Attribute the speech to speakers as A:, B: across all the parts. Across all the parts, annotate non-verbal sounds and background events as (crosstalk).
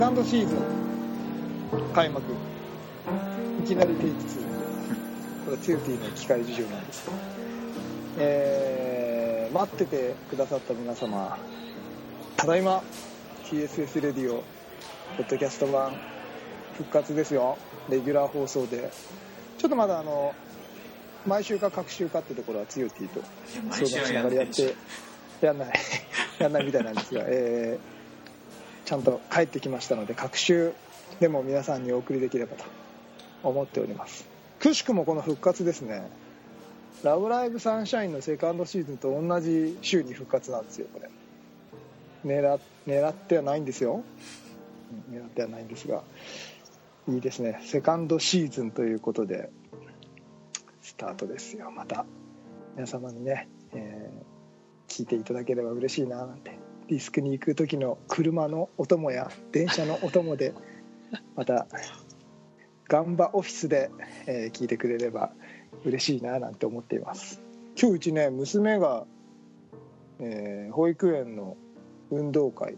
A: カンドシーズン開幕。いきなり提出これツー。ティーの機械事情なんです。けど、えー、待っててくださった皆様ただいま TSS レディオポッドキャスト版復活ですよ。レギュラー放送で。ちょっとまだあの毎週か各週かってところはツヨティと相談しながらやってやんない。(laughs) やんないみたいなんですが、えー、ちゃんと帰ってきましたので各週でも皆さんにお送りできればと思っております。くしくもこの復活ですね「ラブライブサンシャイン」のセカンドシーズンと同じ週に復活なんですよこれ。狙狙ってはないんですよ。狙ってはないんですがいいですね。セカンドシーズンということでスタートですよまた。皆様にね、えー、聞いていただければ嬉しいななんて。ディスクに行く時の車のお供や電車のお供で (laughs) またガンバオフィスで、えー、聞いてくれれば嬉しいななんて思っています。今日うちね娘が、えー、保育園の運動会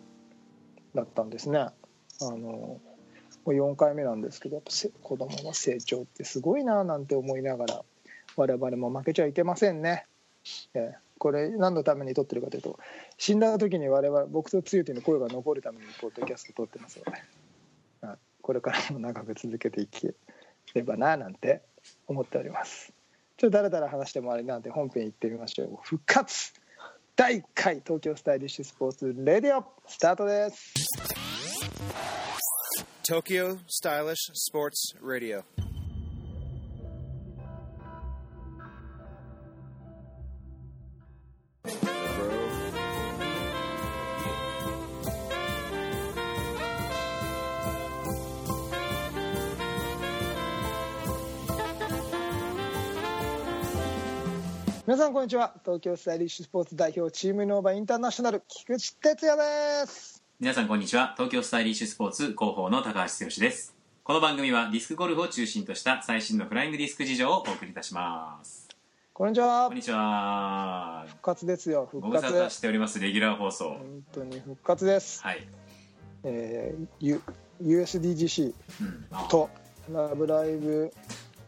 A: だったんですね。あのもう4回目なんですけどやっぱ子供の成長ってすごいななんて思いながら我々も負けちゃいけませんね、えー、これ何のために撮ってるかというと死んだ時に我々僕とつゆての声が残るためにポッドキャスト撮ってますよね。これからも長く続けていければななんて思っております。ちょっとだらだら話してもあれなんで本編行ってみましょう。復活。第1回東京スタイリッシュスポーツレディオスタートです。
B: Tokyo Stylish Sports Radio
A: 皆さんこんにちは。東京スタイリッシュスポーツ代表チームノーバインターナショナル菊池哲也です。
C: 皆さんこんにちは。東京スタイリッシュスポーツ広報の高橋剛です。この番組はディスクゴルフを中心とした最新のフライングディスク事情をお送りいたします。
A: こんにちは。
C: こんにちは。
A: 復活ですよ。復活。
C: ご無沙汰しておりますレギュラー放送。
A: 本当に復活です。
C: はい、
A: えー、U USDGC とラブライブ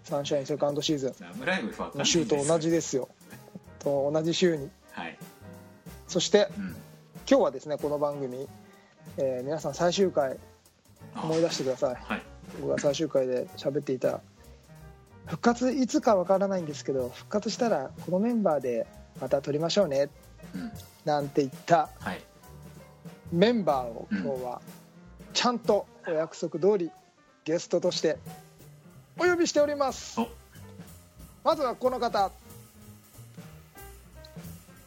A: サンシャインセカンドシーズン。
C: ラブライブ
A: の週と同じですよと同じ週に、
C: はい、
A: そして、うん、今日はですねこの番組、えー、皆さん最終回思い出してください、はい、僕が最終回で喋っていた。復活いつかわからないんですけど復活したらこのメンバーでまた撮りましょうね、うん、なんて言った、はい、メンバーを今日はちゃんとお約束通りゲストとしてお呼びしております。まずはこの方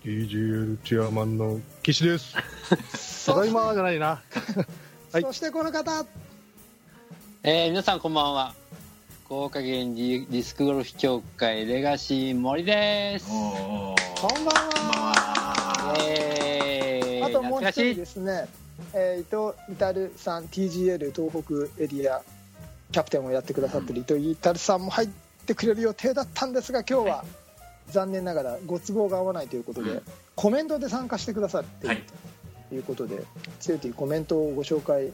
D: DGL チェアマンの岸です。(laughs) ただいまじゃないな。(laughs)
A: はい、そしてこの方。
E: えー、皆さんこんばんは。福岡県ディスクゴルフ協会レガシー森です。こ
A: んばんは。えー、あともう一人ですね。えー、伊藤至さん TGL 東北エリアキャプテンをやってくださってる伊藤至さんも入ってくれる予定だったんですが今日は残念ながらご都合が合わないということで、うん、コメントで参加してくださっている、はい、ということで強いコメントをご紹介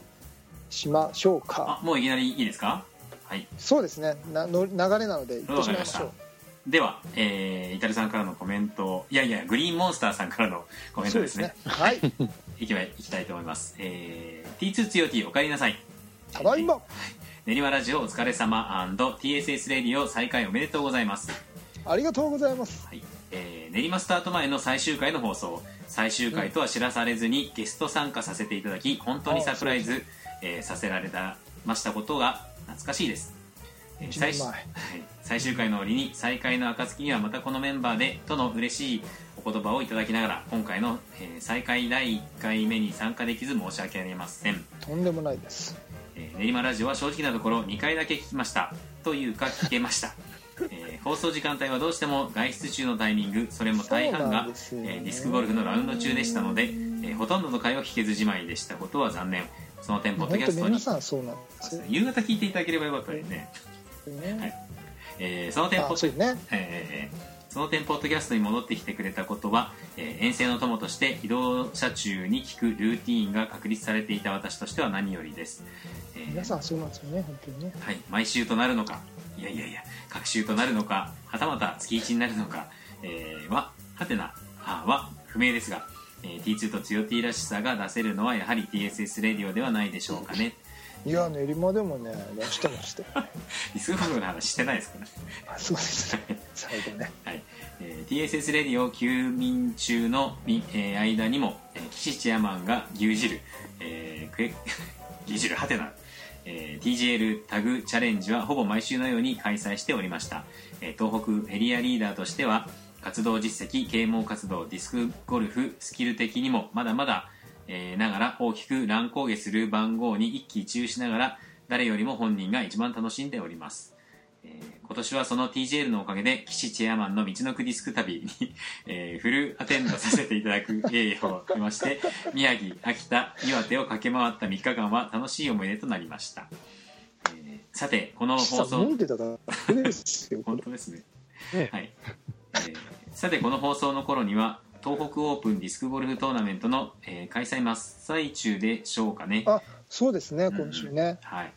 A: しましょうか。
C: もういきなりいいですか？はい。
A: そうですね。なの流れなので言ってしまいましょう。
C: では、えー、イタルさんからのコメントいやいやグリーンモンスターさんからのコメントですね、
A: ね、はい。(laughs)
C: いきいきたいと思います、えー、T2 強 T おかえりなさい。
A: ただいま、
C: 練馬ラジオお疲れ様 &TSS レディオ再開おめでとうございます
A: ありがとうございます、
C: はい。えー、練馬スタート前の最終回の放送。最終回とは知らされずにゲスト参加させていただき本当にサプライズ、えー、させられたましたことが懐かしいです、えー、最 (laughs) 最終回の折に再開の暁にはまたこのメンバーでとの嬉しいお言葉をいただきながら今回の、えー、再開第1回目に参加できず申し訳ありません。
A: とんでもないです、
C: えー、練馬ラジオは正直なところ2回だけ聞きました。というか聞けました。(laughs) えー、放送時間帯はどうしても外出中のタイミングそれも大半が、ね。えー、ディスクゴルフのラウンド中でしたので、えー、ほとんどの回を聞けずじまいでしたことは残念。その点ポッドキャストに夕方聞いていただければよかったですね、ね、はい。えーその点ポ
A: あそうですね
C: えーその点ポッドキャストに戻ってきてくれたことは、えー遠征の友として移動車中に聞くルーティーンが確立されていた私としては何よりです、えー
A: 皆さんそうなんですよね本当にね。
C: はい、毎週となるのかいやいやいや各週となるのかはたまた月1になるのか、えーははてなはは不明ですが、えー T2 と強 T らしさが出せるのはやはり TSS レディオではないでしょうかね。
A: いや練馬でもね出してましたよ
C: リスフグの話してないですかね。
A: あそうですね。最後ね。
C: はい。えー TSS レディオ休眠中の、みえー間にも、えー岸チェアマンが牛耳る、えー、クエ (laughs) 牛耳るハテナ、えー TGL タグチャレンジはほぼ毎週のように開催しておりました、えー東北エリアリーダーとしては活動実績啓蒙活動ディスクゴルフスキル的にもまだまだ、えーながら大きく乱高下する番号に一喜一憂しながら誰よりも本人が一番楽しんでおります。えー今年はその TGL のおかげで岸チェアマンの道のくディスク旅に、(laughs) えーフルアテンドさせていただく栄誉を得まして (laughs) 宮城秋田岩手を駆け回った3日間は楽しい思い出となりました、えーさてこの放
A: さ
C: 送 (laughs) 本当ですね。
D: ね
C: はい、えーさてこの放送の頃には東北オープンディスクゴルフトーナメントの、えー開催真っ最中でしょうかね。
A: あそうですね今週ね、
C: はい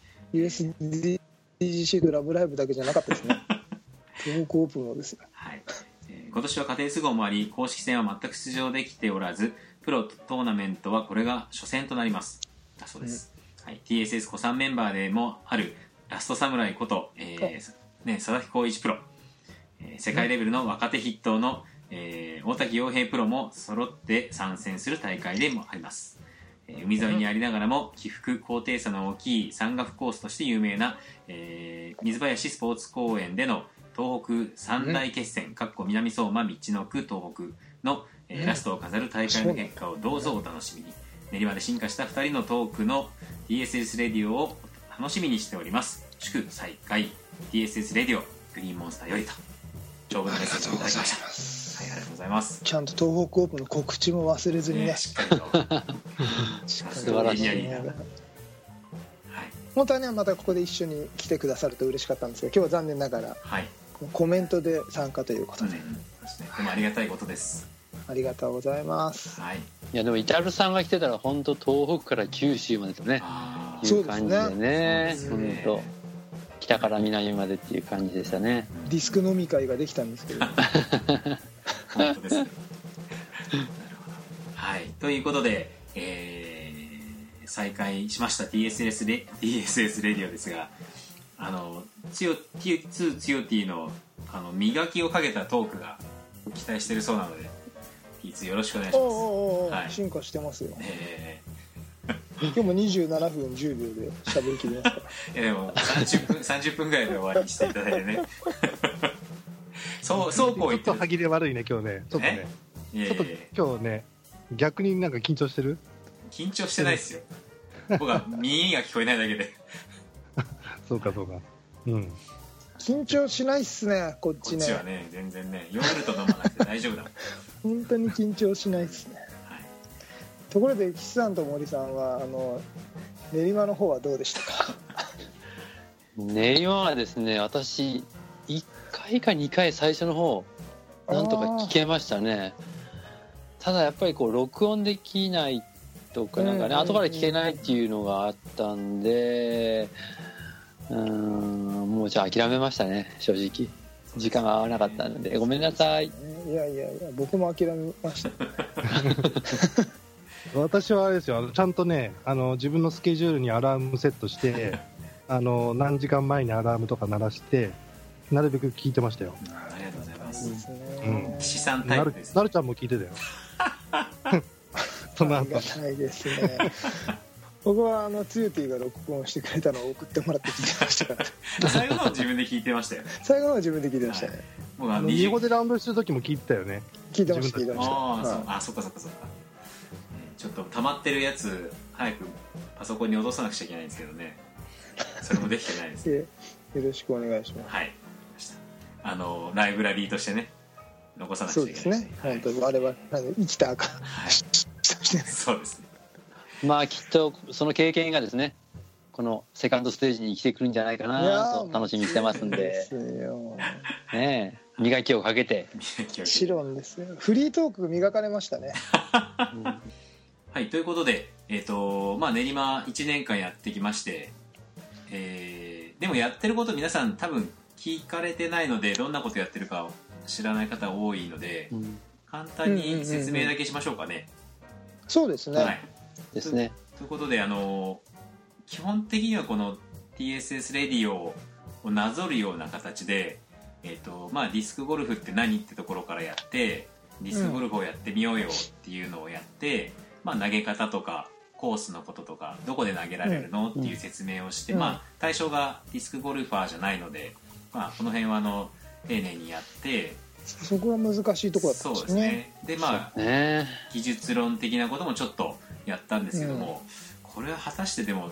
A: USDGC とラブライブだけじゃなかったですね。(laughs) 東北オープンもですよ
C: はい、えー今年は家庭都合もあり公式戦は全く出場できておらずプロトーナメントはこれが初戦となります。だそうです、はい、TSS 古参メンバーでもあるラストサムライこと、えーね、佐々木浩一プロ、えー世界レベルの若手筆頭の、えー大滝洋平プロも揃って参戦する大会でもあります。えー海沿いにありながらも起伏高低差の大きい山岳コースとして有名な、えー水林スポーツ公園での東北三大決戦、かっこ南相馬道の区東北の、えー
A: うん。
C: ラストを飾る大会の結果をどうぞお楽しみに。練馬で進化した2人のトークの TSS レディオを楽しみにしております。祝再開 TSS レディオグリーンモンスターよりと。長文のメッセージをいただきました。はいます。
A: ちゃんと東北オープンの告知も忘れずにね。
C: ねしっかりと。
E: 素晴らしい。
C: エリアリーダーはい。
A: 本当はねまたここで一緒に来てくださると嬉しかったんですが今日は残念ながら
C: はい。
A: コメントで参加ということ
C: うん
A: で、
C: ですね。でもありがたいことです。
A: ありがとうございます。
C: はい。
E: いやでもイタルさんが来てたら本当東北から九州までですね。
C: あ
E: いう感じでね
C: そうですね。
E: 本当北から南までっていう感じでしたね。
A: ディスク飲み会ができたんですけど (laughs)
C: 本当ですねなるほどはいということで、えー再開しました TSS レ TSS レディオですがあのつよ T2 つよ T のあの磨きをかけたトークが期待してるそうなので T2 よろしくお願いします。
A: お
C: はい。
A: 進化してますよ。
C: え
A: 今日も27分10秒で喋りきりま (laughs)
C: いやでも30分30分ぐらいで終わりにしていただいてねそうそうこう言ってる。
D: ちょっと歯切れ悪いね、今日ね。ちょっとね。
C: いやい
D: ちょっ
C: やいや
D: と今日ね、逆になんか緊張してる？
C: 緊張してないですよ。(laughs) 僕は耳が聞こえないだけで。
D: そうか、そうか。うん。
A: 緊張しないっすねこっ
C: こ
A: ちね。
C: っちはね全然ね。ヨーグルト飲まなくて大丈夫だ (laughs)
A: 本当に緊張しないっすね。
C: はい、
A: ところで岸さんと森さんはあの練馬の方はどうでしたか？(laughs)
E: 練馬はですね私1回か2回最初の方なんとか聞けましたね。ただやっぱりこう録音できないとかなんかね、
A: うんうんうん
E: 後から聞けないっていうのがあったんでうーんもうじゃあ諦めましたね正直。時間が合わなかったので。ごめんなさい。
A: いやいやいや僕も諦めました。(laughs)
D: 私はあれですよ、ちゃんとね、あの自分のスケジュールにアラームセットして、あの何時間前にアラームとか鳴らして、なるべく聞いてましたよ。
C: ありがとうございま
A: いい
C: す。
D: うん。
C: 資産タイ
D: なる
C: プです
D: なるちゃんも聞いてたよ。(laughs) その後。
A: ありがたいですね。僕はあのつゆティが録音してくれたのを送ってもらって聞いてました。から
C: 最後の方自分で聞いてましたよ
A: 最後のは自分で聞いてましたね、
C: 僕は
D: あの日本
C: 20
D: でラウンドしてる時も聞いてたよね。
A: 聞いてました聞した。
C: ああそっかそっかそっか。えーちょっと溜まってるやつ早くパソコンに落とさなくちゃいけないんですけどね。それもできてないです (laughs)
A: よろしくお願いします。
C: はいあのライブラリーとしてね残さなくち
A: そうです
C: ゃいけない。
A: ね本当に我々あの生きた証
C: はい。(laughs) そうですね。
E: まあきっとその経験がですねこのセカンドステージに来てくるんじゃないかなと楽しみにしてますんで。
A: ですよ。
E: ねえ。磨きをかけて、
A: もちろんですよ。フリートーク磨かれましたね。(laughs)
C: はい、ということで、えっ、と、まあ、練馬1年間やってきまして、えーでもやってること皆さん多分聞かれてないので、どんなことやってるかを知らない方多いので、
E: うん。
C: 簡単に説明だけしましょうかね。
A: そうですね、
C: はい。
E: ですね。
C: ということで、あの、基本的にはこの TSS レディオをなぞるような形で、えっ、と、まあ、ディスクゴルフって何ってところからやって、ディスクゴルフをやってみようよっていうのをやって、まあ、投げ方とか、コースのこととか、どこで投げられるのっていう説明をして、
A: うん。
C: まあ、対象がディスクゴルファーじゃないので、まあ、この辺はあの、丁寧にやって、
A: そこが難しいところだったん
C: そう
A: でね。
C: ですすね。で、まあ、
E: ね。
C: 技術論的なこともちょっとやったんですけども、これは果たしてでも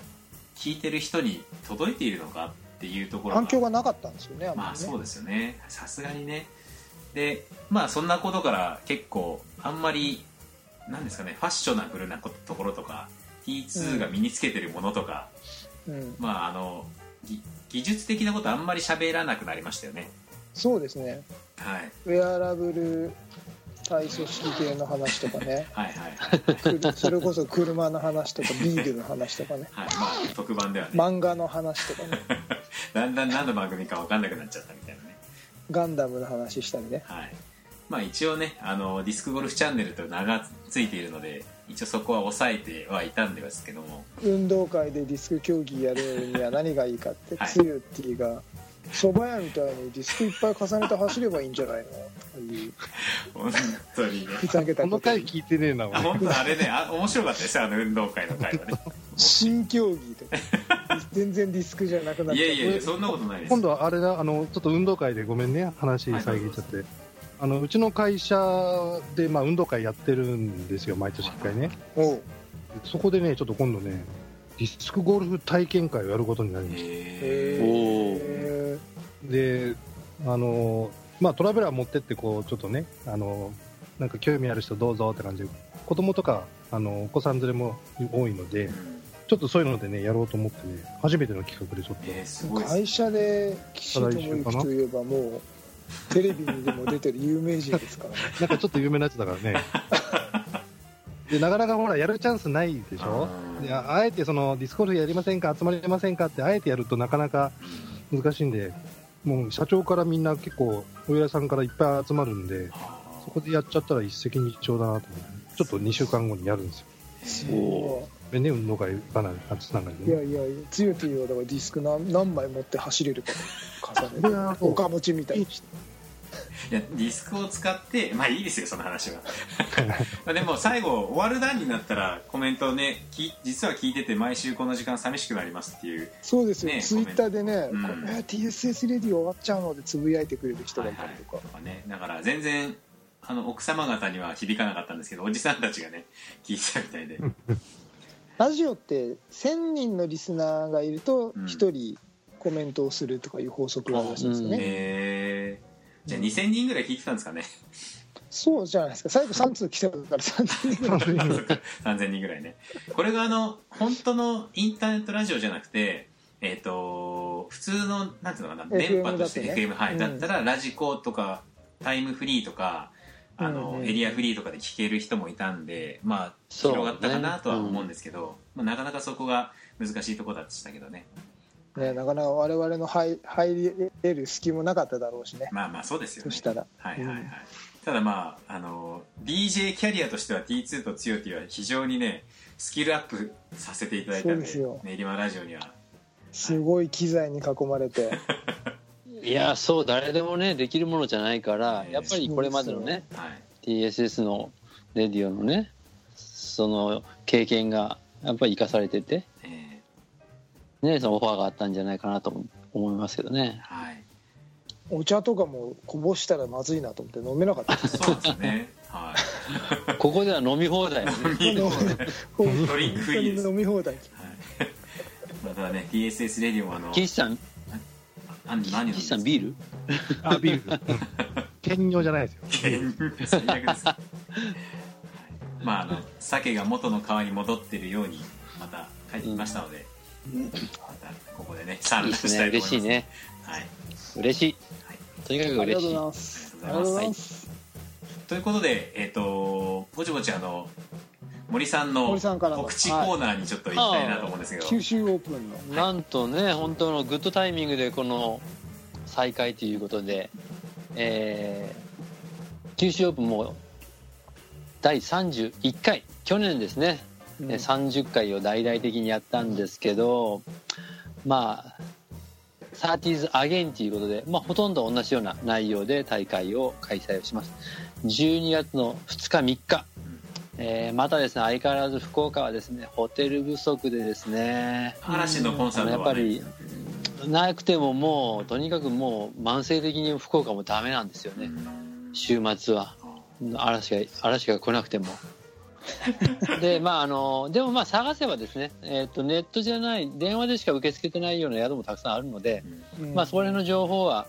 C: 聞いてる人に届いているのかっていうところ
A: 反響がなかったんですよね
C: まあ
A: んりね。
C: そうですよね。さすがにね。でまあそんなことから結構あんまりなんですかねファッショナブルなことところとか T2 が身につけてるものとか、
A: うん、
C: まああのぎ技術的なことあんまり喋らなくなりましたよね。
A: そうですね。
C: はい。
A: ウェアラブル体組織系の話とかね。(laughs)
C: はいはい。はい、
A: それこそ車の話とかビールの話とかね。(laughs)
C: はい、まあ特番ではね、
A: 漫画の話とかね。(laughs)
C: だんだん何の番組か分かんなくなっちゃったみたいなね。
A: ガンダムの話したりね。
C: はい。まあ一応ねあのディスクゴルフチャンネルと名がついているので一応そこは抑えてはいたんですけども。
A: 運動会でディスク競技やるには何がいいかって、
C: はい
A: つゆってぃが。蕎麦屋みたいにディスクいっぱい重ねて走ればいいんじゃないの？とかいう。
C: 本当にね。
A: ふざけた
D: この回聞いてねえな
C: 本当あれね。あ面白かったですよあの運動会の会はね。
A: 新競技とか。全然ディスクじゃなくなっ
C: い
A: ちゃ
C: やいやいやそんなことないです。
D: 今度はあれだあのちょっと運動会でごめんね。話遮っちゃって、あのうちの会社で、まあ、運動会やってるんですよ毎年1回ね。そこでねちょっと今度ねディスクゴルフ体験会をやることになりました。であのまあトラベラー持ってってこうちょっとねあのなんか興味ある人どうぞって感じで子供とかあのお子さん連れも多いのでちょっとそういうのでねやろうと思ってね初めての企画でちょっと、
A: 会社で岸智之といえばもうテレビにでも出てる有名人ですからね。
D: なんかちょっと有名なやつだからね。でなかなかほらやるチャンスないでしょ？
C: うん
D: でああえてそのディスコールやりませんか集まりませんかってあえてやるとなかなか難しいんでもう社長からみんな結構お偉さんからいっぱい集まるんでそこでやっちゃったら一石二鳥だなと思ってちょっと2週間後にやるんですよ。
A: そ
D: でね運動会かなりつながりね
A: いやいやつゆてぃはだからディスク何何枚持って走れるか重ねておか持ちみたいにして
C: いやディスクを使ってまあいいですよその話は。(laughs) まあでも最後終わる段になったらコメントをねき実は聞いてて毎週この時間寂しくなりますっていう。
A: そうですよ、
C: ね
A: ツイッターでね、
C: うん。
A: TSS レディ終わっちゃうのでつぶやいてくれる人がいたりとか、
C: とかね。だから全然あの奥様方には響かなかったんですけどおじさんたちがね聞いてたみたいで。(laughs)
A: ラジオって1000人のリスナーがいると
C: うん。
A: 1人コメントをするとかいう法則があるらしいんですよね、
C: えーじゃあ2000人ぐらい聞いてたんですかね。
A: そうじゃないですか。最後3通来てたから3000人ぐらい。(laughs)
C: 3000人ぐらいね。これがあの本当のインターネットラジオじゃなくてえっ、と普通のなんていうのかな
A: FM
C: 電波として
A: だとね。
C: FM、はい
A: うん。
C: だったらラジコとかタイムフリーとかあの、
A: うんうん
C: エリアフリーとかで聞ける人もいたんでまあ広がったかなとは思うんですけど、まあ、なかなかそこが難しいところでしたけどね
A: ね、なかなか我々の入入れる隙もなかっただろうしね。
C: まあまあそうですよね。
A: そしたら。
C: はいはいはい、
A: うん。
C: ただまああの DJ キャリアとしては T2 と強 T は非常にねスキルアップさせていただいたんで
A: そうですよ。
C: 練馬ラジオには。
A: すごい機材に囲まれて。(laughs)
E: いやそう誰でもねできるものじゃないから
C: ね
E: やっぱりこれまでのね
C: はい。
E: TSS のレディオのねその経験がやっぱり生かされてて
C: え
E: ねそのオファーがあったんじゃないかなと思いますけどね。
C: ーはい。
A: お茶とかもこぼしたらまずいなと思って飲めなかった。です
C: そうですね。はい。(laughs)
E: ここでは飲み放題
C: 飲み放題。
A: 本
C: ドリンクフリーで
A: 飲み放題。
C: はい。まただね TSS レディオもあの
E: 岸さん。
C: 何何を
E: 岸さんビール？
D: あビール。兼用じゃないですよ。
C: ル最悪です。はい。まああの鮭が元の川に戻ってるようにまた帰ってきましたので、ここでね産
E: いい
C: 卵したいと思います。
E: ですね嬉しいね。
C: はい。
E: 嬉しい。とにかく
A: ありがとうござい
E: 嬉しい
A: ます。
C: ありがとうござい
A: ます。
C: ということでえっ、とぼちぼちあの森さんの
A: 森さんからの
C: 告知コーナーにちょっと行きたいなと思うんですけど、
A: 九州オープンの。
E: なんとね本当のグッドタイミングでこの再開ということで、えー九州オープンも第31回去年ですね、
A: うん。
E: えー30回を大々的にやったんですけどまあ 30s again ということで、まあ、ほとんど同じような内容で大会を開催をします。12月の2日3日、えーまたですね相変わらず福岡はですねホテル不足でですね。
C: 嵐のコンサートは、ね、
E: やっぱりなくてももうとにかくもう慢性的に福岡もダメなんですよね。週末は。嵐が嵐が来なくても (laughs) でまああのでもまあ探せばですね、えー、とネットじゃない電話でしか受け付けてないような宿もたくさんあるので、
A: うん。
E: まあ、それの情報は、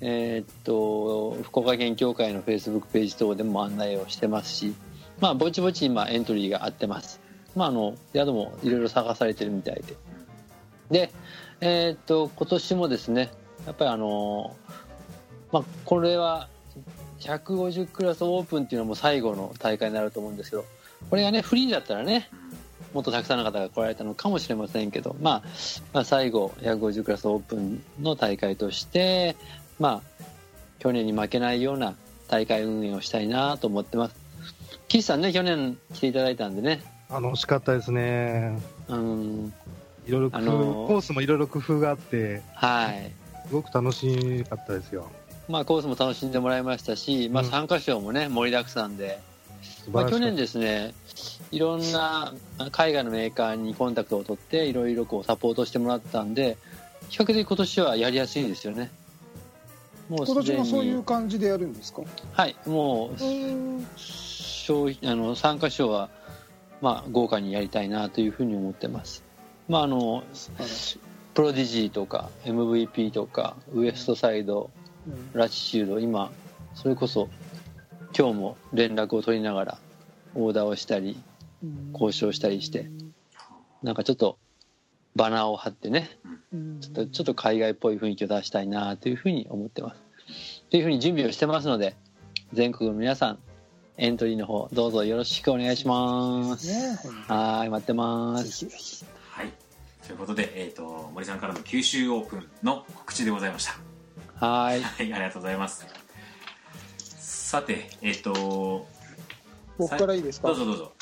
E: えーっと福岡県協会のフェイスブックページ等でも案内をしてますし、まあ、ぼちぼち今エントリーがあってます、まあ、あの宿もいろいろ探されてるみたいで。で、えーっと今年もですねやっぱりあの、まあ、これは150クラスオープンっていうのはもう最後の大会になると思うんですけどこれがねフリーだったらねもっとたくさんの方が来られたのかもしれませんけど、まあ、まあ最後150クラスオープンの大会として、まあ、去年に負けないような大会運営をしたいなと思ってます。岸さんね去年来ていただいたんでね。
D: あの惜しかったですね。
E: うん。
D: いろいろ工夫、
E: あのー
D: コースもいろいろ工夫があって、
E: はい。
D: すごく楽しかったですよ。
E: まあコースも楽しんでもらいましたし、まあ、
D: うん。
E: 参加賞もね盛りだくさんで、
D: 素
E: まあ、去年ですねいろんな海外のメーカーにコンタクトを取っていろいろこうサポートしてもらったんで比較的今年はやりやすいんですよね。もう
A: 今年もそういう感じでやるんですか？
E: はいもう
A: うん
E: 賞あの参加賞は、まあ、豪華にやりたいなというふうに思ってます。まああのプロディジーとか MVP とかウエストサイド
A: うん。
E: ラチシュード今それこそ今日も連絡を取りながらオーダーをしたり交渉したりしてなんかちょっとバナーを貼ってね
A: うん。
E: ちょっとちょっと海外っぽい雰囲気を出したいなというふうに思ってます。というふうに準備をしてますので全国の皆さんエントリーの方どうぞよろしくお願いします。
A: ね。
E: はーい待ってます。
A: ぜひぜひ。
C: はい。ということで、えー、と森さんからの九州オープンの告知でございました。
E: はーい。
C: はいありがとうございますさてえっ、と
A: 僕からいいですか？
C: どうぞどうぞ、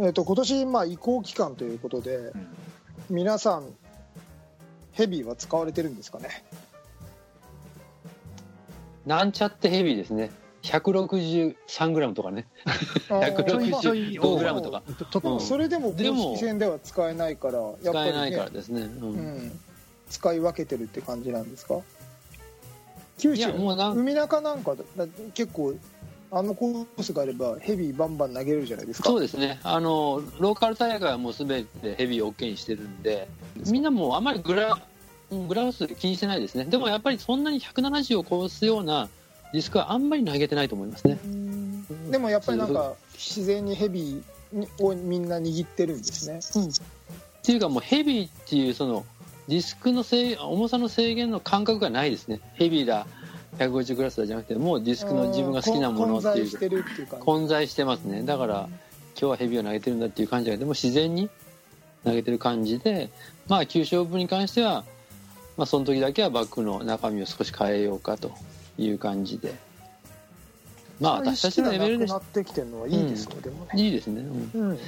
A: えっと今年まあ移行期間ということで
C: うん。
A: 皆さんヘビーは使われてるんですかね？
E: なんちゃってヘビーですね。163g とかね。160
D: ちょいちょい
E: 5グラムとか。
D: ちょちょっと
E: うん。
A: それでも公
E: でも
A: 式戦では使えないからやっぱり、ね、
E: 使えないからですね、うん。
A: うん、使い分けてるって感じなんですか？九
E: い
A: 州
E: やもうなん
A: 海中なんか結構あのコースがあればヘビーバンバン投げれるじゃないですか。
E: そうですね。あのローカル大会はもう全てヘビー OK にしてるんでみんなもうあまりグラうんグラウス気にしてないですね。でもやっぱりそんなに170を超すようなディスクはあんまり投げてないと思いますね。
A: でもやっぱりなんか自然にヘビーにをみんな握ってるんですね。
E: っていうかもうヘビーっていうそのディスクの制重さの制限の感覚がないですね。ヘビーだ150クラスだじゃなくてもうディスクの自分が好きなものっていう。
A: 混在してるっていう感じ。
E: 混在してますね。だから今日はヘビーを投げてるんだっていう感じがでも自然に投げてる感じでまあ九勝負に関しては、まあ、その時だけはバッグの中身を少し変えようかという感じで。まあ私たちのレベルで
A: なってきてるのはいいですね、でもね、
E: いいですね、うん。
A: うん、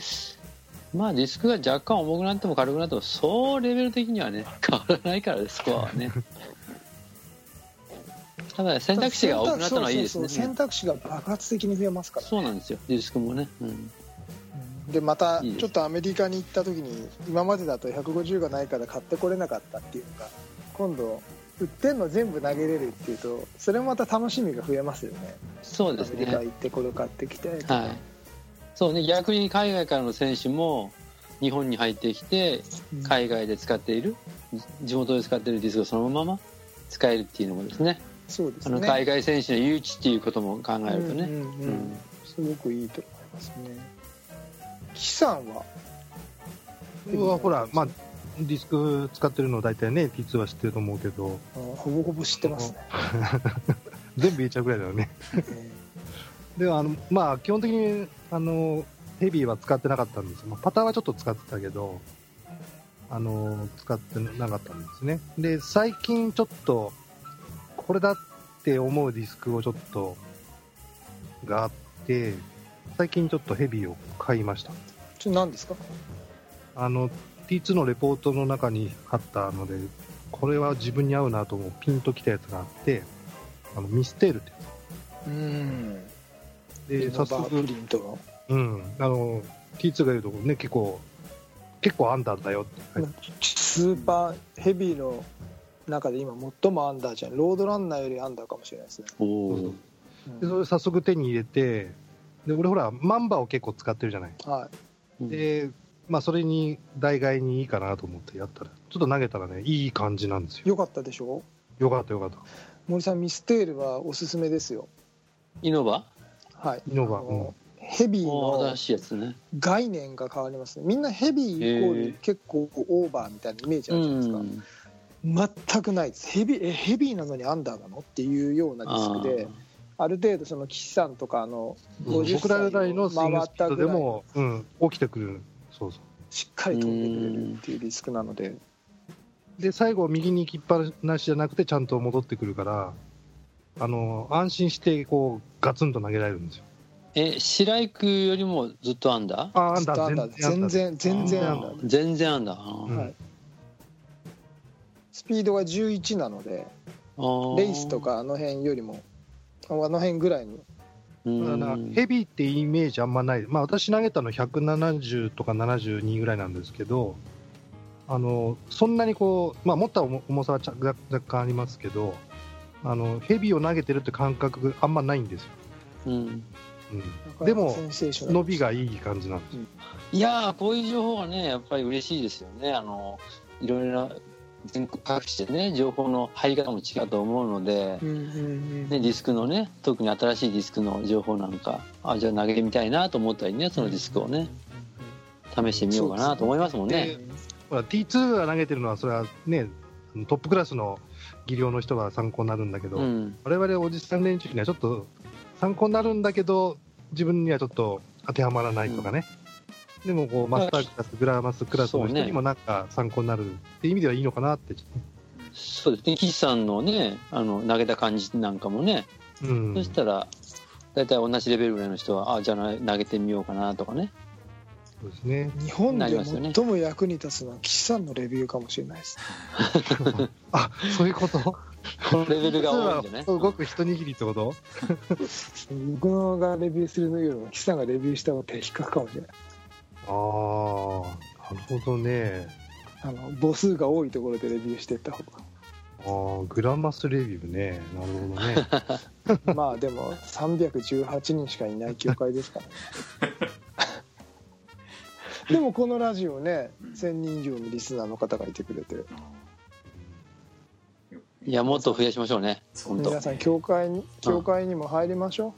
E: まあディスクが若干重くなっても軽くなってもそうレベル的にはね変わらないからですスコアはね。(laughs) ただ選択肢が多くなったのはいいですね。
A: 選択肢が爆発的に増えますから。
E: そうなんですよディスクもね、うん、
A: でまたちょっとアメリカに行った時に今までだと150がないから買ってこれなかったっていうのが今度売ってんの全部投げれるっていうとそれもまた楽しみが増えますよね。
E: そうです
A: アメリカ
E: ね
A: 行ってこれ買ってきて
E: はいそうね逆に海外からの選手も日本に入ってきて
A: うん
E: 海外で使っている地元で使っているディスクをそのまま使えるっていうのもですね。
A: そうですね。
E: あの海外選手の誘致っていうことも考えるとね、
A: うんうんうん。
E: うん。
A: すごくいいと思いますね。岸さんは？
D: 僕はほら、まあ、ディスク使ってるの大体ね、T2 は知ってると思うけど、
A: うんほぼほぼ知ってますね。(laughs)
D: 全部言えちゃうぐらいだよね。であのまあ、基本的にあのヘビーは使ってなかったんですよ、まあ、パターはちょっと使ってたけど、あの使ってなかったんですね。で、最近ちょっと、これだって思うディスクをちょっと、があって、最近ちょっとヘビーを買いました。
A: ちょ何ですか？
D: あの、T2 のレポートの中にあったので、これは自分に合うなと思うピンときたやつがあって、あのミステールってや
A: うん。
D: つ。で、早
A: バープ
D: 速、
A: リントの？
D: うん、あの、T2 が言うとね、結構、結構アンダーだよって、はい
A: スーパーヘビーの中で今最もアンダーじゃん。ロードランナーよりアンダーかもしれないですね。
E: おお
D: でそれ早速手に入れて、で、俺ほら、マンバを結構使ってるじゃない。
A: はい。
D: で、まあ、それに代替にいいかなと思ってやったら、ちょっと投げたらね、いい感じなんですよ。
A: よかったでしょ？
D: よかったよかった。
A: 森さん、ミステールはおすすめですよ。
E: イノバ？
A: はい。
D: イノバ
A: あのヘビーの
E: 新しいやつね
A: 概念が変わりますね。みんなヘビーイコール結構オーバーみたいなイメージあるじゃないですか。
E: ん
A: 全くないです。ヘビー、え、ヘビーなのにアンダーなのっていうようなディスクで、ある程度その岸さんとかあの
D: うん
A: 50
D: 僕らぐらいのスイングスピードで
A: 回ったぐらい
D: も、うん、起きてくる。そうそう。
A: しっかり飛んでくれるっていうディスクなので、
D: で、最後、右に行きっぱなしじゃなくて、ちゃんと戻ってくるから、あの、安心して、こう、ガツンと投げられるんですよ。
E: え白井君よりもずっとアンダー？
D: あ、アンダー。
A: 全然全然アンダーで
E: 全然アンダー、
A: はい、スピードが11なのでレイスとかあの辺よりもあの辺ぐらいの
E: うん。
D: だからヘビーってイメージあんまない。まあ、私投げたの170とか72ぐらいなんですけど、あの、そんなにこう、まあ、持った重重さは若干ありますけど、あの、ヘビーを投げてるって感覚があんまないんですよ。
E: うん
D: うん。でも伸びがいい感じなんですよ。
E: いやーこういう情報はねやっぱり嬉しいですよねあのいろいろな全国各地でね情報の入り方も違うと思うので、
A: うんうんうん
E: ね、ディスクのね特に新しいディスクの情報なんかあじゃあ投げてみたいなと思ったりねそのディスクをね試してみようかなと思いますもんね。
D: ほら、T2 が投げてるのは、それはね、トップクラスの技量の人は参考になるんだけど、
E: うん
D: 我々おじさん連中にはちょっと参考になるんだけど、自分にはちょっと当てはまらないとかね。でもこう、マスタークラス、グラマスクラスの人にもなんか参考になるっていう意味ではいいのかなって。
E: そうですね岸さんのねあの投げた感じなんかもね、
D: うん。
E: そしたら大体同じレベルぐらいの人はあじゃあ投げてみようかなとかね
D: そうですね。
A: 日本で最も役に立つのは岸さんのレビューかもしれないです (laughs)
D: あ、そういうこと？
E: このレベルが多いんじゃない
D: すごく一握りってこと？(laughs)
A: 僕のがレビューするのよりも岸さんがレビューした方が的確かもしれない
D: ああ、なるほどね。
A: あの母数が多いところでレビューしていった方
D: ああ、グラマスレビューね。なるほどね。
A: が (laughs) まあでも318人しかいない協会ですからねでもこのラジオね1000人以上のリスナーの方がいてくれて。
E: いやもっと増やしましょうね。
A: 皆さん協会に協会にも入りましょ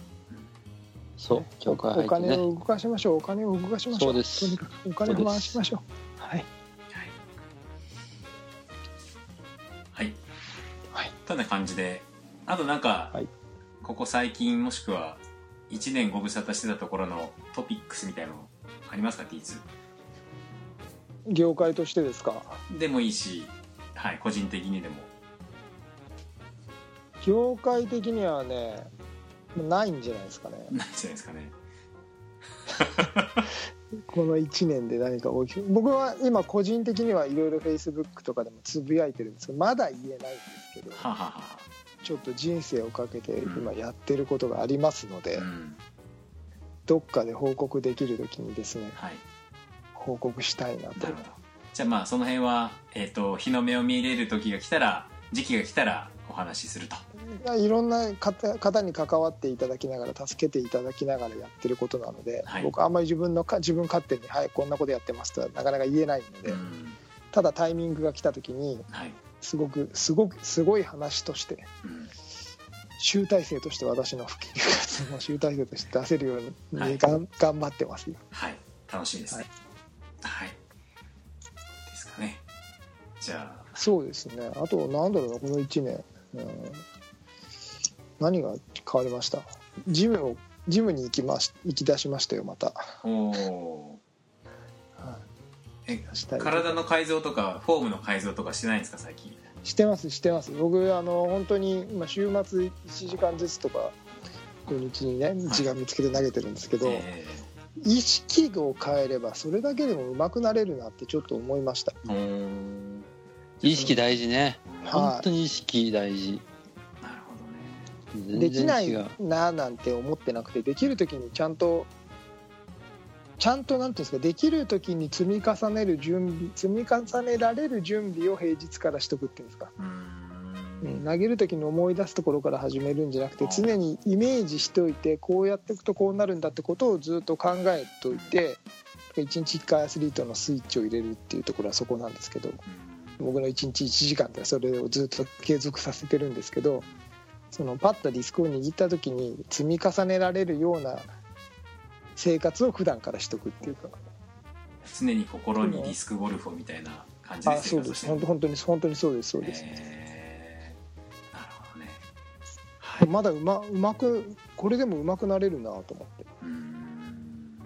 E: そう
A: う、
E: 教会
A: お
E: 入ってね。
A: 金を動かしましょう。お金を動かしましょう。
E: そうです。
A: とにかくお金を回しましょう。はい。
C: はい。
A: はい。
C: とい。うような感じで、あとなんか、
A: はい。
C: ここ最近もしくは1年ご無沙汰してたところのトピックスみたいなのありますか T2
A: 業界としてですか？
C: でもいいし、はい、個人的にでも。
A: 業界的にはねないんじゃないですかね
C: ないじゃないですかね。(laughs)
A: この1年で何か大きく僕は今個人的にはいろいろフェイスブックとかでもつぶやいてるんですけどまだ言えないんですけど
C: はあはあは
A: ちょっと人生をかけて今やってることがありますので、
C: あうん。
A: どっかで報告できる時にですね
C: はい。
A: 報告したいなと。
C: じゃあまあその辺は、えっ、と、日の目を見れる時が来たら、時期が来たらお話しすると。
A: いろんな方方に関わっていただきながら助けていただきながらやってることなので、
C: はい
A: 僕あんまり自分のか自分勝手に「はいこんなことやってます」とはなかなか言えないので、
C: うん。
A: ただタイミングが来た時に
C: はい。
A: すごくすごくすごい話として
C: うん。
A: 集大成として私の普及活動の集大成として出せるように、
C: はい
A: 頑張ってますよ
C: はい。楽しみですね。はい。じゃあ。
A: そうですね。あと、なんだろうな、この1年。うん、何が変わりました？ジムを、ジムに行きまし、行き出しましたよ、また。
C: おお体の改造とかフォームの改造とかしてないんですか最近？
A: してます、してます。僕、あの、本当に、今、週末1時間ずつとか、土日にね、時間見つけて投げてるんですけど、
C: え
A: 意識を変えれば、それだけでも上手くなれるなってちょっと思いました。
E: 意識大事ね。
A: はい
E: 本当に意識大事。
C: なるほどね
E: 全
A: できないななんて思ってなくてできる時にちゃんとちゃんとなんていうんですかできる時に積み重ねる準備積み重ねられる準備を平日からしとくっていうんですか、
C: うー
A: うん。ん、投げる時に思い出すところから始めるんじゃなくて常にイメージしておいてこうやっていくとこうなるんだってことをずっと考えておいて1日1回アスリートのスイッチを入れるっていうところはそこなんですけど僕の1日1時間でそれをずっと継続させてるんですけどそのパッとディスクを握った時に積み重ねられるような生活を普段からしとくっていうか。
C: 常に心にディスクゴルフをみたいな感じで
A: あそうです。本当本当に本当にそうですそうです、
C: えはい
A: まだうまうまくこれでもうまくなれるなと思って。
C: うーん。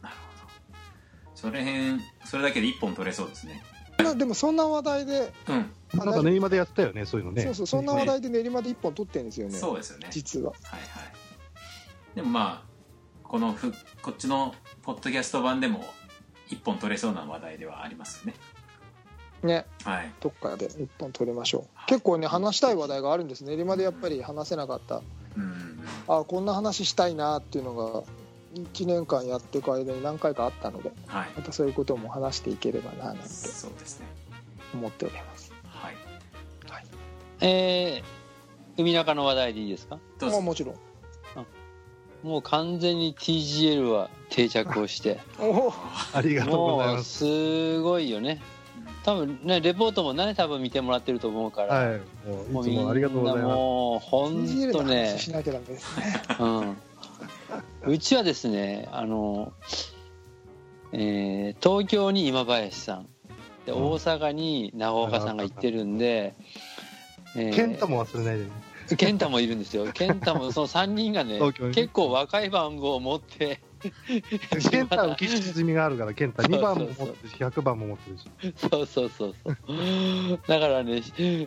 C: なるほど。それへんそれだけで一本取れそうですね。
A: まあでもそんな話題で、
C: うん。
A: あ
D: なんか練馬でやってたよね、そういうのね。
A: そうそうそんな話題で練馬で1本取ってるんですよね
C: そうですよね。
A: 実は。
C: はいはい。でもまあこのふこっちのポッドキャスト版でも一本取れそうな話題ではありますよね
A: ね。
C: はい。
A: どっかで1本取りましょう。結構ね話したい話題があるんですね。練馬でやっぱり話せなかった。
C: うん。
A: あこんな話したいなっていうのが1年間やっていく間に何回かあったので
C: はい。
A: またそういうことも話していければななんて
C: そうですね。
A: 思っております。
C: はい。
E: えー、海中の話題でいいですか？
C: どうぞ。
A: まあもちろん。
E: もう完全に TGL は定着をして。
A: おお (laughs)
D: ありがとうござい
E: もう
D: ます。
E: すごいよね多分ねレポートもね多分見てもらってると思うから、
D: はい。もういつもありがとうございます。
E: もう本当ね。
A: 話しなきゃダメですね。
E: うん、うちはですねあの、えー東京に今林さん。で
D: うん。
E: 大阪に長岡さんが行ってるんで、えー
D: ケンタも忘れないでね。
E: 健太もいるんですよ。健太もその3人がね。結構若い番号を持って
D: ケンタ浮き沈みがあるから、ケンタ2番も持ってるし、100番も持ってるし。
E: そうそうそうそう。だからね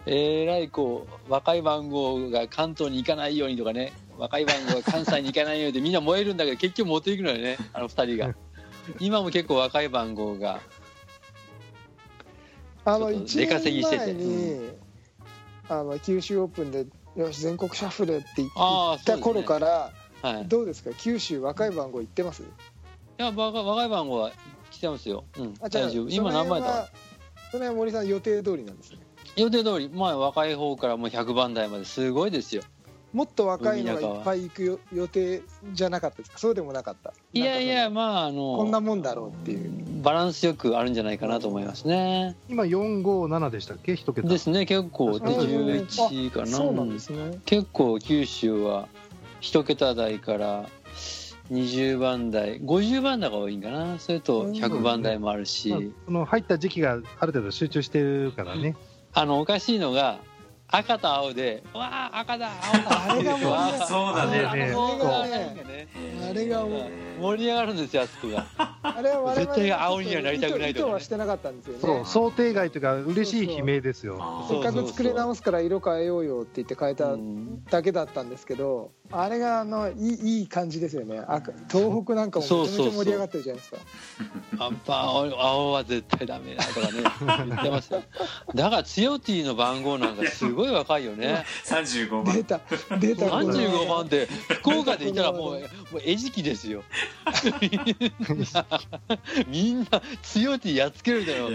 E: えらいこう若い番号が関東に行かないようにとかね。若い番号が関西に行かないようにでみんな燃えるんだけど結局持っていくのよね。あの二人が。(laughs) 今も結構若い番号が。
A: あの
E: ちょっと
A: 1
E: 出稼ぎしてて。
A: 年前にあの九州オープンでよし全国シャッフルって言った頃から
E: はい。い
A: どうですか？九州若い番号言ってます？
E: や若い若い番号は来てますよ。うん。
A: あ
E: 大丈夫。今何枚だ
A: その辺は森さん予定通りなんですね？
E: 予定通り。まあ若い方からもう100番台まで。すごいですよ。
A: もっと若いのがいっぱい行くよ予定じゃなかったですか？そうでもなかった？
E: いやいやまああ
A: そのこんな
E: の
A: もんだろうっていう。
E: バランスよくあるんじゃないかなと思いますね。
D: 今457でしたっけ？一桁。
E: ですね。結構で
A: あ
E: 11かな。
A: そうなんですね。
E: 結構九州は一桁台から20番台50番台が多いんかな。それと100番台もあるし、
D: まあその入った時期がある程度集中してるからね。
E: あのおかしいのが赤と青で「わあ赤だ青だ」
A: あれがもう
C: そうだね。
E: あれ
A: そう
E: が
A: ね
E: ね。
A: あれがもう。
E: 盛り上がるんですよあそこが
A: あれは我々
E: 絶対青にはなりたくないとかね。
A: 意図はしてなかったんですよね。
D: そう、想定外というか、嬉しい悲鳴ですよ。
A: せっかく作り直すから色変えようよって言って変えた
E: うん
A: だけだったんですけどあれがあのいいいい感じですよね。赤東北なんかもめちゃめちゃ盛り上がってるじゃないですか。
E: やっぱ青青は絶対ダメだとかね言ってますよだからツヨティの番号なんかすごい若いよね。
C: 35番。
A: 出た出た。
E: 35番って福岡でいたらもうもう餌食ですよみんな強いってやっつけるだよ。
C: い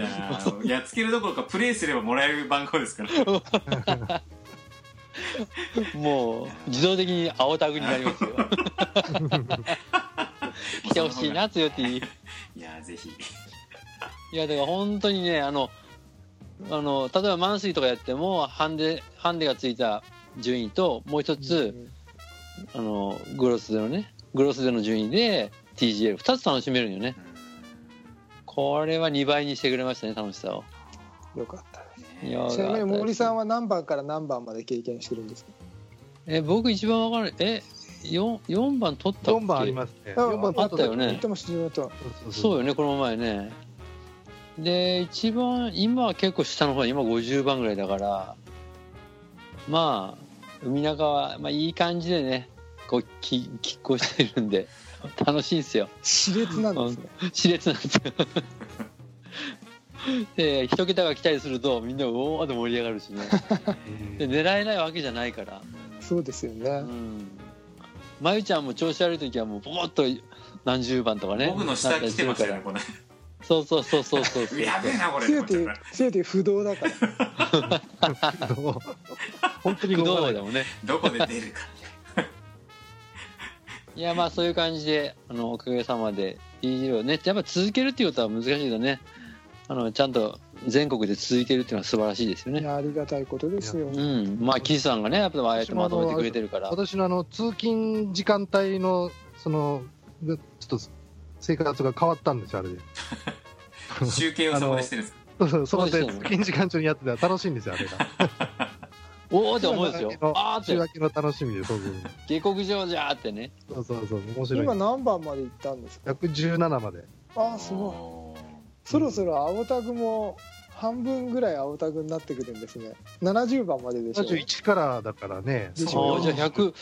C: やっつけるどころかプレイすればもらえる番号ですから。
E: もう自動的に青タグになりますよ。(laughs) 来てほしいな強いって。い
C: いやーぜひ。
E: やだから本当にねあのあの例えばマンスリーとかやってもハンデハンデがついた順位ともう一つ、あのグロスでのね。グロスでの順位で TGL2 つ楽しめるんよね。これは2倍にしてくれましたね楽しさを。
A: よかったです。
E: よ
A: ちなみに森さん
E: は
A: は何番から何番まで経験してるんですか？
E: え僕一番わかる。え四四番取ったっけ
D: ？4番ありますね。
A: あ
D: 4番
E: あったよね。そうよねこの前ね。で一番今は結構下の方今50番ぐらいだからまあ海中は、まあ、いい感じでねこうき拮抗してるんで (laughs) 楽しいんですよ。
A: た熾烈なんですね。
E: 熾烈なんですよ。(laughs) で一桁が来たりするとみんなうおーって盛り上がるしね。で狙えないわけじゃないから。
A: そうですよね。
E: うん。まゆちゃんも調子悪い時はもうボコッと何十番とかね
C: 僕の下来てましたよねこれ。
E: そうそうそうそうそうそう。(laughs)
C: やべえなこれ。
A: せいてせいて不動だから。
D: 本当に
E: 不
D: 動かない。
E: 動でもね。
C: どこで出るか
E: いやまあそういう感じであのおかげさまで DJ をねやっぱ続けるっていうことは難しいけどね。あのちゃんと全国で続いてるっていうのは素晴らしいですよね。
A: いやありがたいことですよ。
E: うん。まあ岸さんがねやっぱああやってまとめてくれてるから。
D: 私のあの通勤時間帯のそのちょっと生活が変わったんですよあれで。(laughs)
C: 集計をそこでしてるんですか？(laughs)
D: そうそうそこで
E: そう
D: 通勤時間中にやってたら楽しいんですよあれが (laughs)
E: おおって思うんですよ。あーって。
D: 週明けの楽しみでそうそう
E: 下克上じゃーってね。
D: そうそうそう面白い。
A: 今何番まで行ったんですか
D: ？117まで。
A: ああすごい。そろそろ青タグも半分ぐらい青タグになってくるんですね。70番まででしょ
D: ？71からだからね。
A: でしょ？
E: ああじゃあ100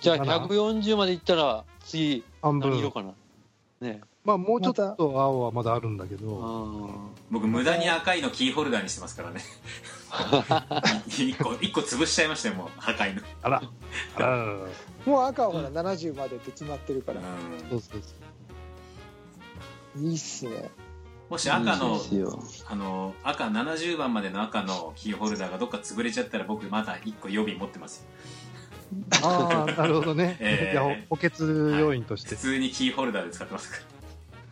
E: じゃあ140までいったら次
D: 半分。
E: 何色かな？ね
D: まあもうちょっと青はまだあるんだけど。
E: あ
C: 僕無駄に赤いのキーホルダーにしてますからね。(laughs) 一個一個潰しちゃいましたよもう。破壊の。
D: あら。あら。
A: もう赤はほら70までって決まってるから。
C: うん。
D: そうそうそう。
A: いいっすね。
C: もし赤
E: いい
C: のあの赤70番までの赤のキーホルダーがどっか潰れちゃったら僕まだ1個予備持ってます。よ
D: ああなるほどね、(laughs)
C: ええ
D: いや補欠要因として、
C: 普通にキーホルダーで使ってますから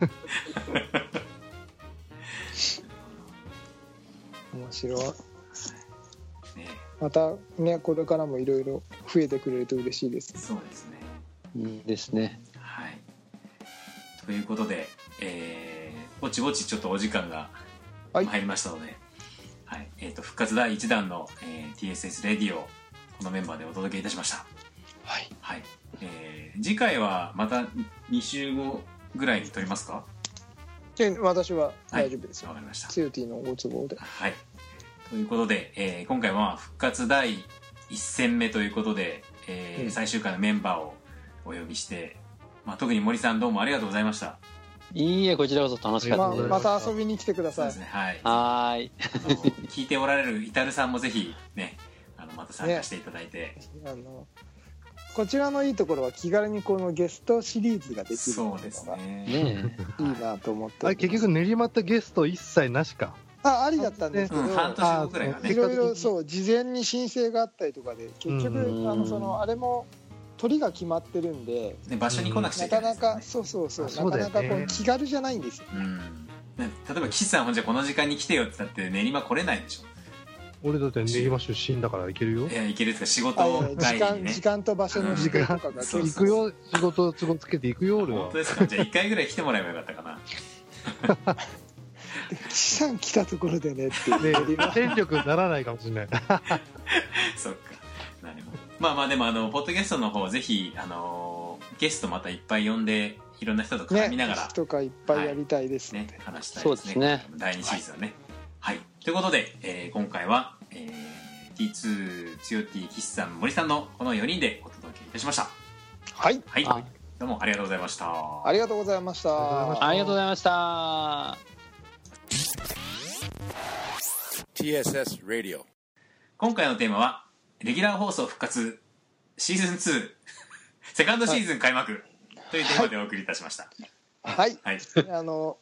C: (laughs)
A: 面白い。
C: ね。
A: またねこれからもいろいろ増えてくれると嬉しいです。
C: そうですね。
E: いいですね。
C: はい。ということでえー、ぼちぼちちょっとお時間が
A: はい。
C: 入りましたので、はい。えー、と復活第1弾の、えー TSS レディオこのメンバーでお届けいたしました。
E: はい。
C: はい、えー次回はまた2週後ぐらいに撮りますか？
A: で私は大丈夫ですよ、
C: わかりました。
A: ツヨティのご都合で。
C: はい。ということで、えー今回は復活第1戦目ということで、えー
A: うん。
C: 最終回のメンバーをお呼びして、まあ、特に森さんどうもありがとうございました。
E: いいえこちらこそ楽しか
A: まあ
E: ったです、
A: また遊びに来てください。
C: そうですね。はい。
E: はーい
C: 聞いておられるイタルさんもぜひね、あのまた参加していただいて、(laughs)
A: あのこちらのいいところは気軽にこのゲストシリーズができるの
C: そうです
A: が
C: ね。
E: ね
A: いいなと思って
D: 結局練馬ったゲスト一切なしか。
A: あありだったんですけど、
C: うん、半年後ぐらいがね。
A: い。ろいろそう事前に申請があったりとかで結局、
E: うん。
A: あのそのあれも鳥が決まってるんで
C: ね場所に来なくちゃ
A: ないかな
C: けないですよね。
A: かそうそうそう
D: あそうね。
A: なかなかこう気軽じゃないんですよ。
C: うん。ね例えば岸さんほんじゃこの時間に来てよって言ったって練馬来れないでしょ
D: 俺だって練馬出身だから行けるよ。
C: いや行けるっか仕事
A: や時
C: 帰りにね。
A: 間時間と場所の指定とかが
C: そう
D: 行くよ仕事都合つけて行くよ俺は
C: 本当ですか？じゃあ1回ぐらい来てもらえばよかったかな。(laughs)
A: 資産来たところでねって
D: ね戦力にならないかもしれない。(laughs)
C: そっか。なるほど。まあまあでもあのポッドキャストの方ぜひあのゲストまたいっぱい呼んでいろんな人と絡みながら
A: ねとかいっぱいやりたいですの
C: ね
A: で、
C: 話したい
E: そうですね。
C: 第2シーズンね。はい、ということで、えー今回は、えー、T2 つよ T 岸さん森さんのこの4人でお届けいたしました。
A: はい。
C: はい。
E: あ
C: どうもありがとうございました。
A: ありがとうございました。
E: ありがとうございました。
B: TSS Radio.
C: 今回のテーマはレギュラー放送復活シーズン2 (laughs) セカンドシーズン開幕というテーマでお送りいたしました。
A: はい。
C: はい、
A: あの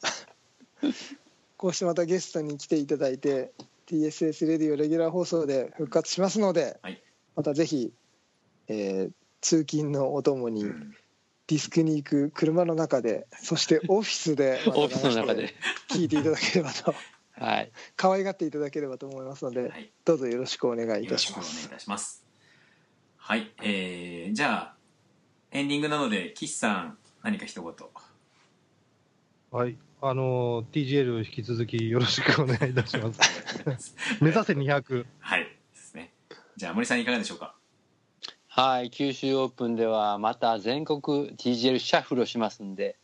A: こうしてまたゲストに来ていただいて TSS レディオレギュラー放送で復活しますので、
C: はい。
A: またぜひ、えー通勤のお供に
C: うん。
A: ディスクに行く車の中でそしてオフィスで (laughs)
E: オフィスの中で。
A: 聞いていただければと。(laughs)
E: はい。
A: 可愛がっていただければと思いますので、
C: はい。
A: どうぞよろしくお願いいたします。
C: しくお願いいたします。はい。えー、じゃあエンディングなので岸さん何か一言
D: はい。あの、TGL 引き続きよろしくお願いいたします。(laughs) 目指せ200。
C: はい。ですね。じゃあ森さんいかがでしょうか？
E: はい、九州オープンではまた全国 TGL シャッフルをしますんで、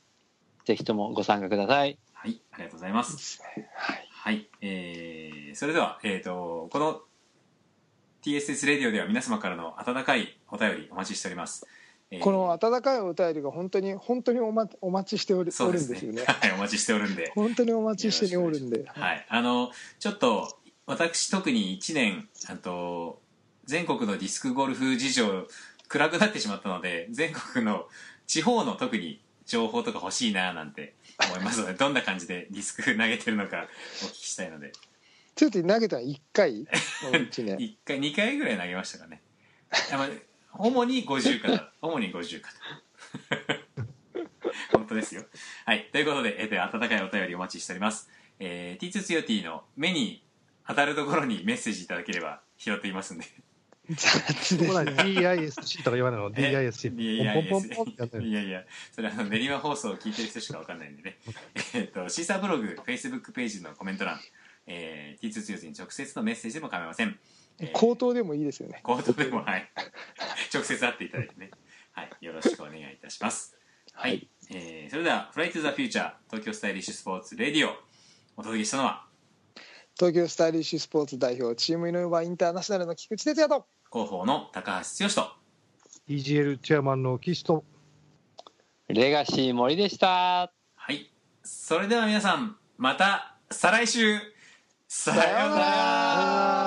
E: ぜひともご参加ください。
C: はい。ありがとうございます。
A: はい。
C: はい、えー、それでは、えー、とこの TSS レディオでは皆様からの温かいお便りお待ちしております、えー
A: この温かいお便りが本当に本当にお,、ま、お待ちしておるお
C: そうですね。
A: るんですよね。(laughs)
C: はいお待ちしておるんで。
A: 本当にお待ちしておるんで。
C: はい。あのちょっと私特に1年あと全国のディスクゴルフ事情暗くなってしまったので全国の地方の特に情報とか欲しいななんて思いますので (laughs) どんな感じでディスク投げてるのか (laughs) お聞きしたいので。
A: ちょっと投げたの1回？の1年。
C: 1回2回ぐらい投げましたかね。あまあ主に50肩。(laughs) 主に50肩。(laughs) 本当ですよ。はい。ということで、えーと温かいお便りお待ちしております、えー、T2 ツヨティの目に当たるところにメッセージいただければ拾っていますんで。
D: DISC とか言わないの ?DISC。ポン。ポンポンポンってやってる
C: いやいや。それあの練馬放送を聞いてる人しかわかんないんでね。(laughs) えっとシーサーブログフェイスブックページのコメント欄、えー、T2 ツヨティに直接のメッセージでも構いません、えー
A: 口頭でもいいですよね。
C: コートでもはい。直接会っていただいてね。はい。よろしくお願いいたします。はい、
A: はい。
C: えーそれでは「フライトゥザフューチャー東京スタイリッシュスポーツレディオ」お届けしたのは？
A: 東京スタイリッシュスポーツ代表チームイノバインターナショナルの菊池哲也と。
C: 広報の高橋剛と。
D: EGL チェアマンの岸と、
E: レガシー森でした。
C: はい。それでは皆さんまた再来週。さようなら